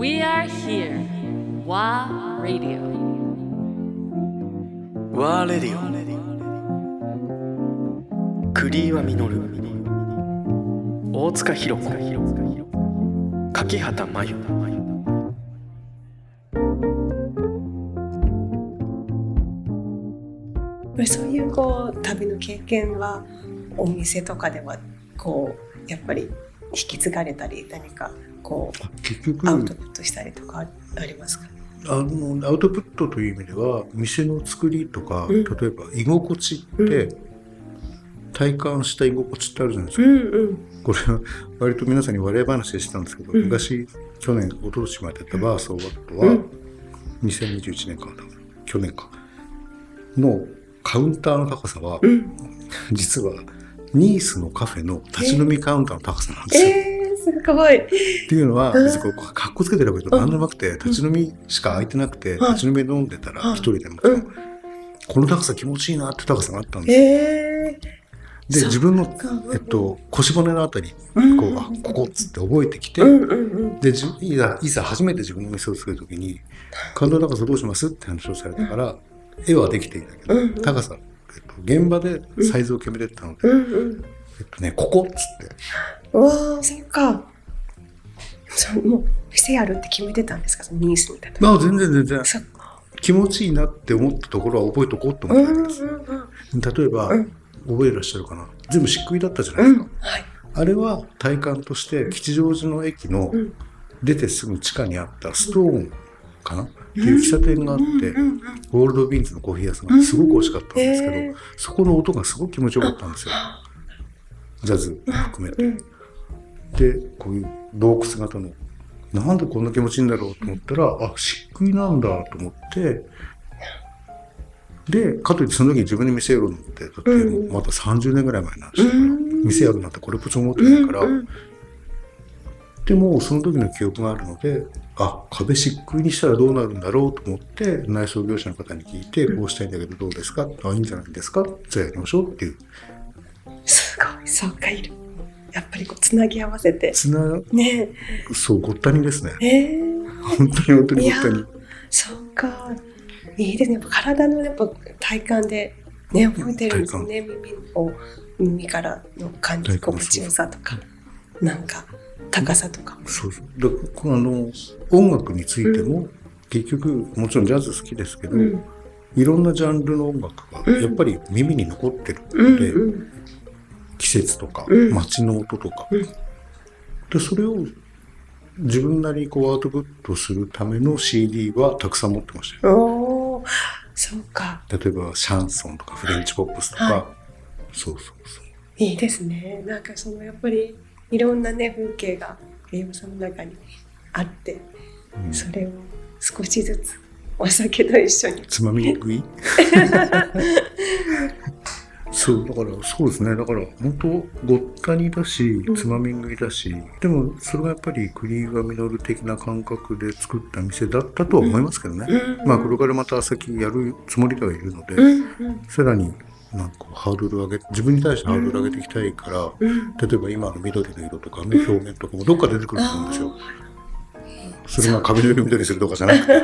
We are here. WA Radio. ワーレディオクリーワミノル大塚弘子柿畑真由そういうこう旅の経験はお店とかではこうやっぱり引き継がれたり何かこ結局うアウトプットしたりとかありますか、あのアウトプットという意味では店の作りとか、うん。例えば居心地って、体感した居心地ってあるじゃないですか、うんうん。これは割と皆さんに笑い話でしたんですけど、うん。昔去年一昨年までやったバーソーワットは、うん。2021年かな。去年か。のカウンターの高さは、うん。実はニースのカフェの立ち飲みカウンターの高さなんですよ。えー、すごい。っていうのは別にこうかっこつけてるわけでも何でもなくて立ち飲みしか空いてなくてはい立ち飲みで飲んでたらはい一人でもこの高さ気持ちいいなって高さがあったんですよ。えー、で自分のか、えっと、腰骨のあたりうん。こうあここっつって覚えてきて、うんうんうん。でじいざいざ初めて自分の店を作る時に「感動高さどうします?」って話をされたから、絵はできていたけど、うんうん。高さ、えっと、現場でサイズを決めてったので、うんうんえっとねここっつって。うわーそっか。そうもう店やるって決めてたんですか？そのニースみたいな。まあ全然全然。気持ちいいなって思ったところは覚えとこうと思ってたんです、うん例えば、うん。覚えてらっしゃるかな？全部漆喰だったじゃないですか、うん。はい。あれは体感として吉祥寺の駅のうん。出てすぐ地下にあったストーンかな？っていう喫茶店があって、ゴールドビーンズのコーヒー屋さんがすごく美味しかったんですけど、そこの音がすごく気持ちよかったんですよ。ジャズ含めて。うんで、こういう洞窟型の、なんでこんな気持ちいいんだろうと思ったら、あ、漆喰なんだと思って、で、かといってその時に自分で店やろうと思って、だってまだ30年ぐらい前の話だから、うん。店やるなんてこれっぽっちも思ってないから、でもその時の記憶があるのであ壁漆喰にしたらどうなるんだろうと思って内装業者の方に聞いてこうしたいんだけどどうですか？あいいんじゃないですか？じゃあやりましょうっていうそうかいる。やっぱりこうつなぎ合わせて。つなね。そうごったにですね。えー、本当に本当にごったに。そうか。いいですね。やっぱ体のやっぱ体感でね覚えてるんですよね。耳を耳からの感じ心地よさとか。なんか高さとか。もそうそう。だあの音楽についても、結局もちろんジャズ好きですけど、うん。いろんなジャンルの音楽うん。がやっぱり耳に残ってるうんので、うん季節とか、うん。街の音とか、うん。でそれを自分なりにこうアウトプットするための CD はたくさん持ってましたよ。そうか。例えばシャンソンとかフレンチポップスとか、はそうそうそう。いいですね。なんかそのやっぱりいろんなね風景がゲームさんの中にあってうん。それを少しずつお酒と一緒に。つまみ食い？そう。だからそうですね。だから本当ごったにだしうん。つまみ食いだし、でもそれがやっぱりクリーガミノル的な感覚で作った店だったとは思いますけどね、うん。まあこれからまた先やるつもりではいるので、うん。うん。さらになんかハードル上げ自分に対してハードル上げていきたいから、うん。例えば今の緑の色とかの表現とかもどっか出てくると思うんですよ。それが壁の色緑にするとかじゃなくて、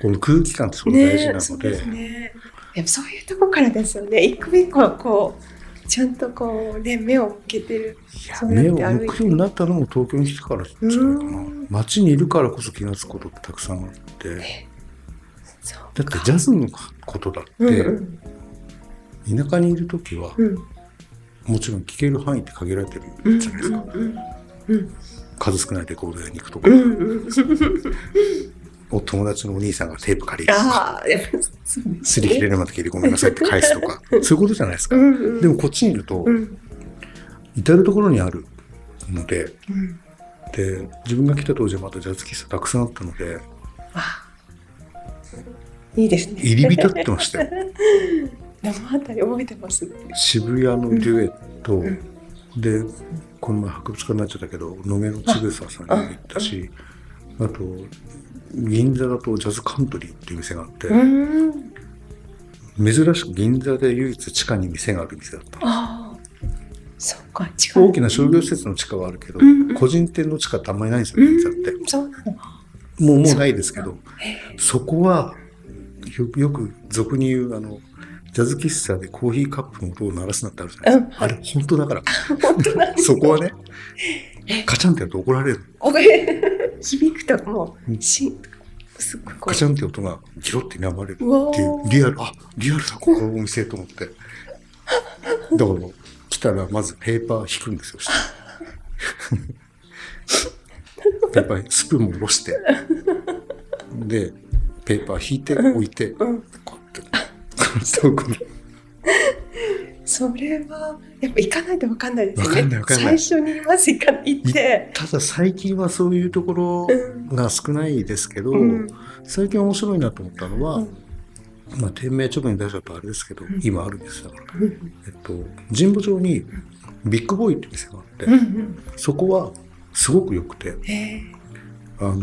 この空気感ってすごい大事なねそうので、ですね。やっぱそういうとこからですよね。一個一個こうちゃんとこうね目を向けてる。目を向くようになったのも東京に来てからじゃないかな。うん。街にいるからこそ気がつくことってたくさんあって、だってジャズのことだって、うんうん田舎にいる時はうん。もちろん聴ける範囲って限られてうるんじゃないですか。うん。うん。数少ないレコード屋に行くとか、うん。うん。お友達のお兄さんがテープ借りるとか。す擦り切れるまで切りごめんなさいって返すとか、そういうことじゃないですか。うんうん。でもこっちにいるとう、ん。至る所にあるので、うん。で、自分が来た当時はまだジャズ喫茶たくさんあったので、あ。いいですね。入り浸ってましたよ。生あたり覚えてます。渋谷のデュエット、んで、この前博物館になっちゃったけど、野毛のちぐささんにも行ったし、あと、銀座だとジャズカントリーっていう店があって、うん。珍しく銀座で唯一地下に店がある店だった。ああ。そっか違う大きな商業施設の地下はあるけど、うんうん個人店の地下ってあんまりないんですよ、銀座って。うんそうなのもう、もうないですけど、へそこは、よよく俗に言う、あの、ジャズ喫茶でコーヒーカップの音を鳴らすなってあるじゃないですか。うんあれ、本当だから。そこはね、カチャンってやると怒られる。響くともううん。しすっごいこカチャンって音がギロって睨まれるっていうー。リアル、あ、リアルだ、ここのお店と思って。だから、来たらまずペーパー引くんですよ、下。ペーパー、スプーンも下ろして、で、ペーパー引いて置いて、こうん。うやって、こうやって置くのそれはやっぱ行かないと分かんないですよね。わかんないわかんない。最初にまず行か行って。ただ最近はそういうところが少ないですけど、うん。最近面白いなと思ったのは、うん。まあ、店名直に出しちゃうとあれですけど、ん。今あるんですよ。うん。えっと、神保町にビッグボーイって店があって、うんうん。そこはすごく良くて、あの、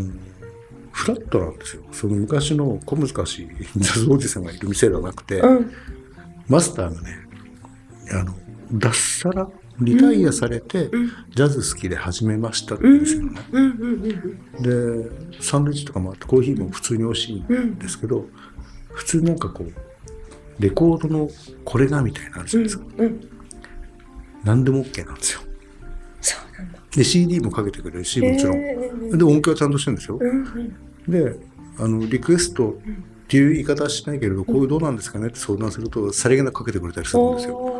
フラットなんですよ。その昔の小難しいジャズおじさんがいる店ではなくて、うん。マスターがね、あの、脱サラ、リタイアされて、うん。ジャズ好きで始めましたってうん言うん。ですよね。うん。うん。で、サンドイッチとかもあって、コーヒーも普通に美味しいんですけど、普通なんかこう、レコードのこれがみたいなのあるじゃうんないですか。うん。何でも OK なんですよ。そうなんだ。で、CD もかけてくれるし、もちろん。へえで、音響はちゃんとしてるんですよ。うん。うん。で、あの、リクエストっていう言い方はしないけれど、こういうどうなんですかねって相談すると、さりげなくかけてくれたりするんですよ。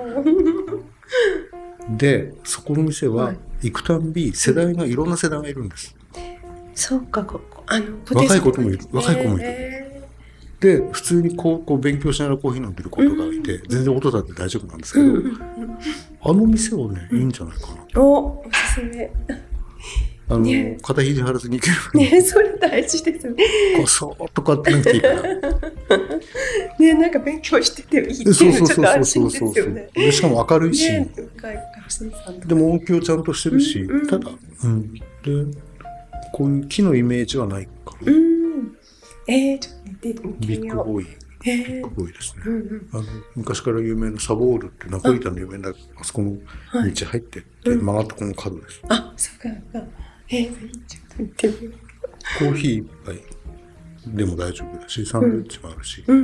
で、そこの店ははい。行くたんび、世代が、いろんな世代がいるんです。そうかここあの若い子もいる若い子もいる。へで、普通にこう、こう勉強しながらコーヒー飲んでる子とかいて、全然音だって大丈夫なんですけど、あの店はね、いいんじゃないかな。おおすすめ。あの、ね。肩肘張らずに行ける。ねそれ大事ですね。こそーっとかってなくていいから。ねなんか勉強してていいっていうのちょっと安心そうそうそうそうですよね。で。しかも明るいし、ねでも音響ちゃんとしてるし、うんうん。ただ、うん。で、こういう木のイメージはないか。ん。えー、ちょっと見てみよう。グボーイ、えビッーグボーイですね。うんうん。あの昔から有名なサボールってナポリタンの有名なあそこのはい道入ってって、うん曲がったこの角です。あそうかそうか。えー、ちょっと見てみよコーヒー一杯でも大丈夫だし、サンドイッチもあるし。ううん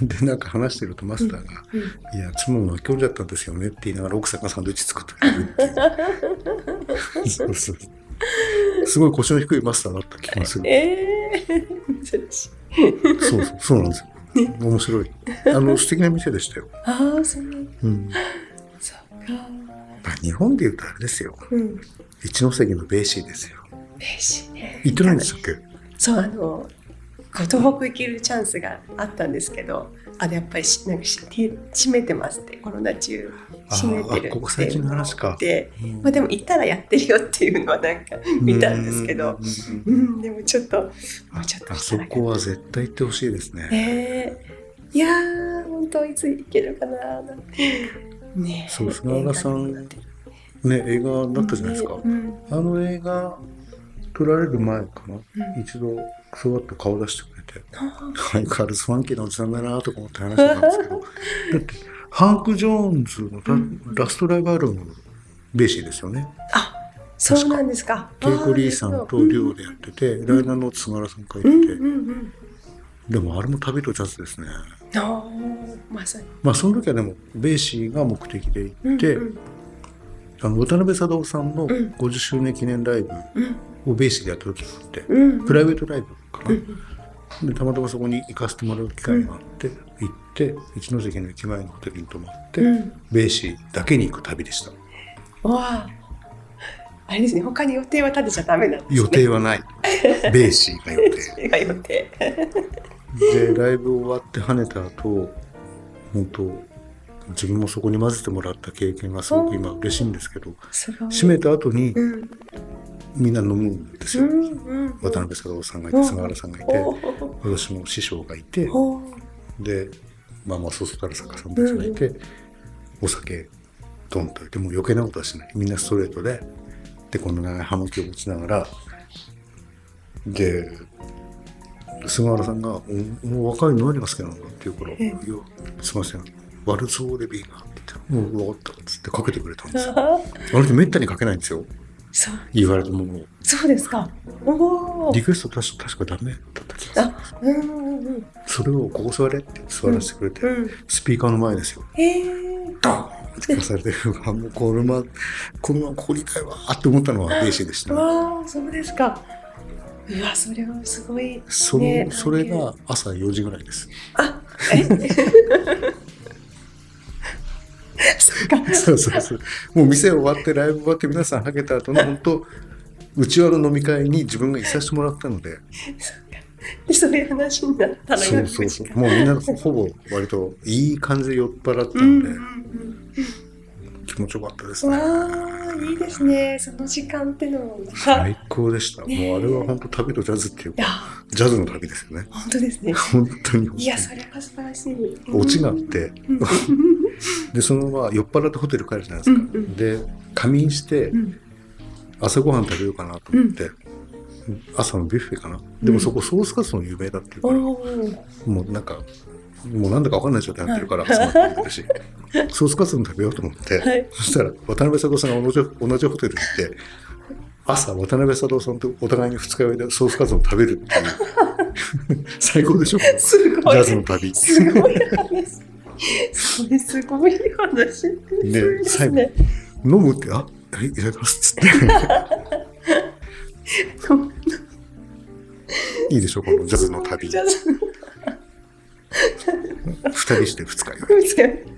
うん で、なんか話してるとマスターが、うんいや、妻も巻き込んじゃったんですよねって言いながら奥さんがサンドイッチ作ってくれるっていう。そうそう。すごい腰の低いマスターだった気がする。えー、そうそう、そうなんですよ。面白い。あの、素敵な店でしたよ。ああそううん。そうかまあ日本で言うとあれですよ。うん一ノ関のベーシーですよ。嬉しいね行ってないんでしたっけそうあのご東北行けるチャンスがあったんですけどあれやっぱりしなんかし閉めてますってコロナ中閉めてるってあーあここ最近の話か。で、うん。まあ、でも行ったらやってるよっていうのはなんか見たんですけどうんでもちょっともうちょっとあそこは絶対行ってほしいですね。え。ー、いやー本当いつ行けるかなねえそう菅原さんね、映画だったじゃないですか。うん。あの映画撮られる前かな、うん。一度そうやって顔出してくれて、あ相変わらずファンキーなおじさんだなとか思って話してたんですけど、だって、ハンク・ジョーンズのラ,、ラストライブアルバムのベーシーですよね。あそうなんですか。ケイコ・リーさんとデュオでやってて、ライナーノーツ菅原さん書いてて、うんうんうんでもあれも旅とジャズですね。まさに。まあその時はでもベーシーが目的で行って、うんうんあの渡辺貞夫さんのん。50周年記念ライブうん。をベーシーでやった時があって、うん。プライベートライブかな、うんでたまたまそこに行かせてもらう機会があって、行って一ノ関の駅前のホテルに泊まって、うん。ベーシーだけに行く旅でした。わあ。あれですね。他に予定は立てちゃダメなんですね。予定はない。ベーシーが予定。が予定。でライブ終わって跳ねた後本当自分もそこに混ぜてもらった経験がすごく今嬉しいんですけど閉めた後にうん。みんな飲むんですよ、うんうん渡辺貞夫さんがいて菅原さんがいて私の師匠がいてでまあまあそうそうたる作家さんたちがいて、お酒ドンといてもう余計なことはしない。みんなストレートででこの長い葉巻を持ちながらで菅原さんが「おもう若いの何が好きなの?」って言うから「ええ。いやすいませんワルツォーレビーがもう分かったっつってかけてくれたんですよ。ああの人めったにかけないんですよ。そう言われたものを。そうですかおおリクエスト確か確かダメだった気がする。あうんうんうんそれをここ座れって座らせてくれて、うんスピーカーの前ですよ。へえドーンって聞かされて、うわもうこのまま、このままここにいたいわーって思ったのはベーシーでしたね。わあそうですかうわそれはすごいその、ねそれが朝4時ぐらいです。あえ？そうそうそう。もう店終わって、ライブ終わって、皆さんはけた後の、本当内輪の飲み会に自分がいさせてもらったので、そういう話になったのそうそうそう。もうみんなほぼ割といい感じで酔っ払ったうんので、うんうん気持ちよかったですわね。あいいですねその時間ってのも最高でした。ねもうあれは本当旅とジャズっていうか、ジャズの旅ですよね。本当ですね本当に。いやそれは素晴らしいオチがあって、うん で、そのまま酔っ払ってホテル帰るじゃないですか。うんうんで、仮眠してう、ん朝ごはん食べようかなと思って、朝のビュッフェかな。でもそこソースカツ丼有名だっていうから、おおもうなんか、もうなんだかわかんない状態になってるから、集まってくるし、ソースカツ丼食べようと思って、はい。そしたら渡辺佐藤さんが同じ同じホテルに行って、朝渡辺佐藤さんとお互いに二日酔いでソースカツ丼食べるっていう、最高でしょジすごい。ャズの旅。すごい話。それすごい話です最後ね飲むって、あ、はい、いただきますっつって。いいでしょこのジャズの旅。2人して2日酔い。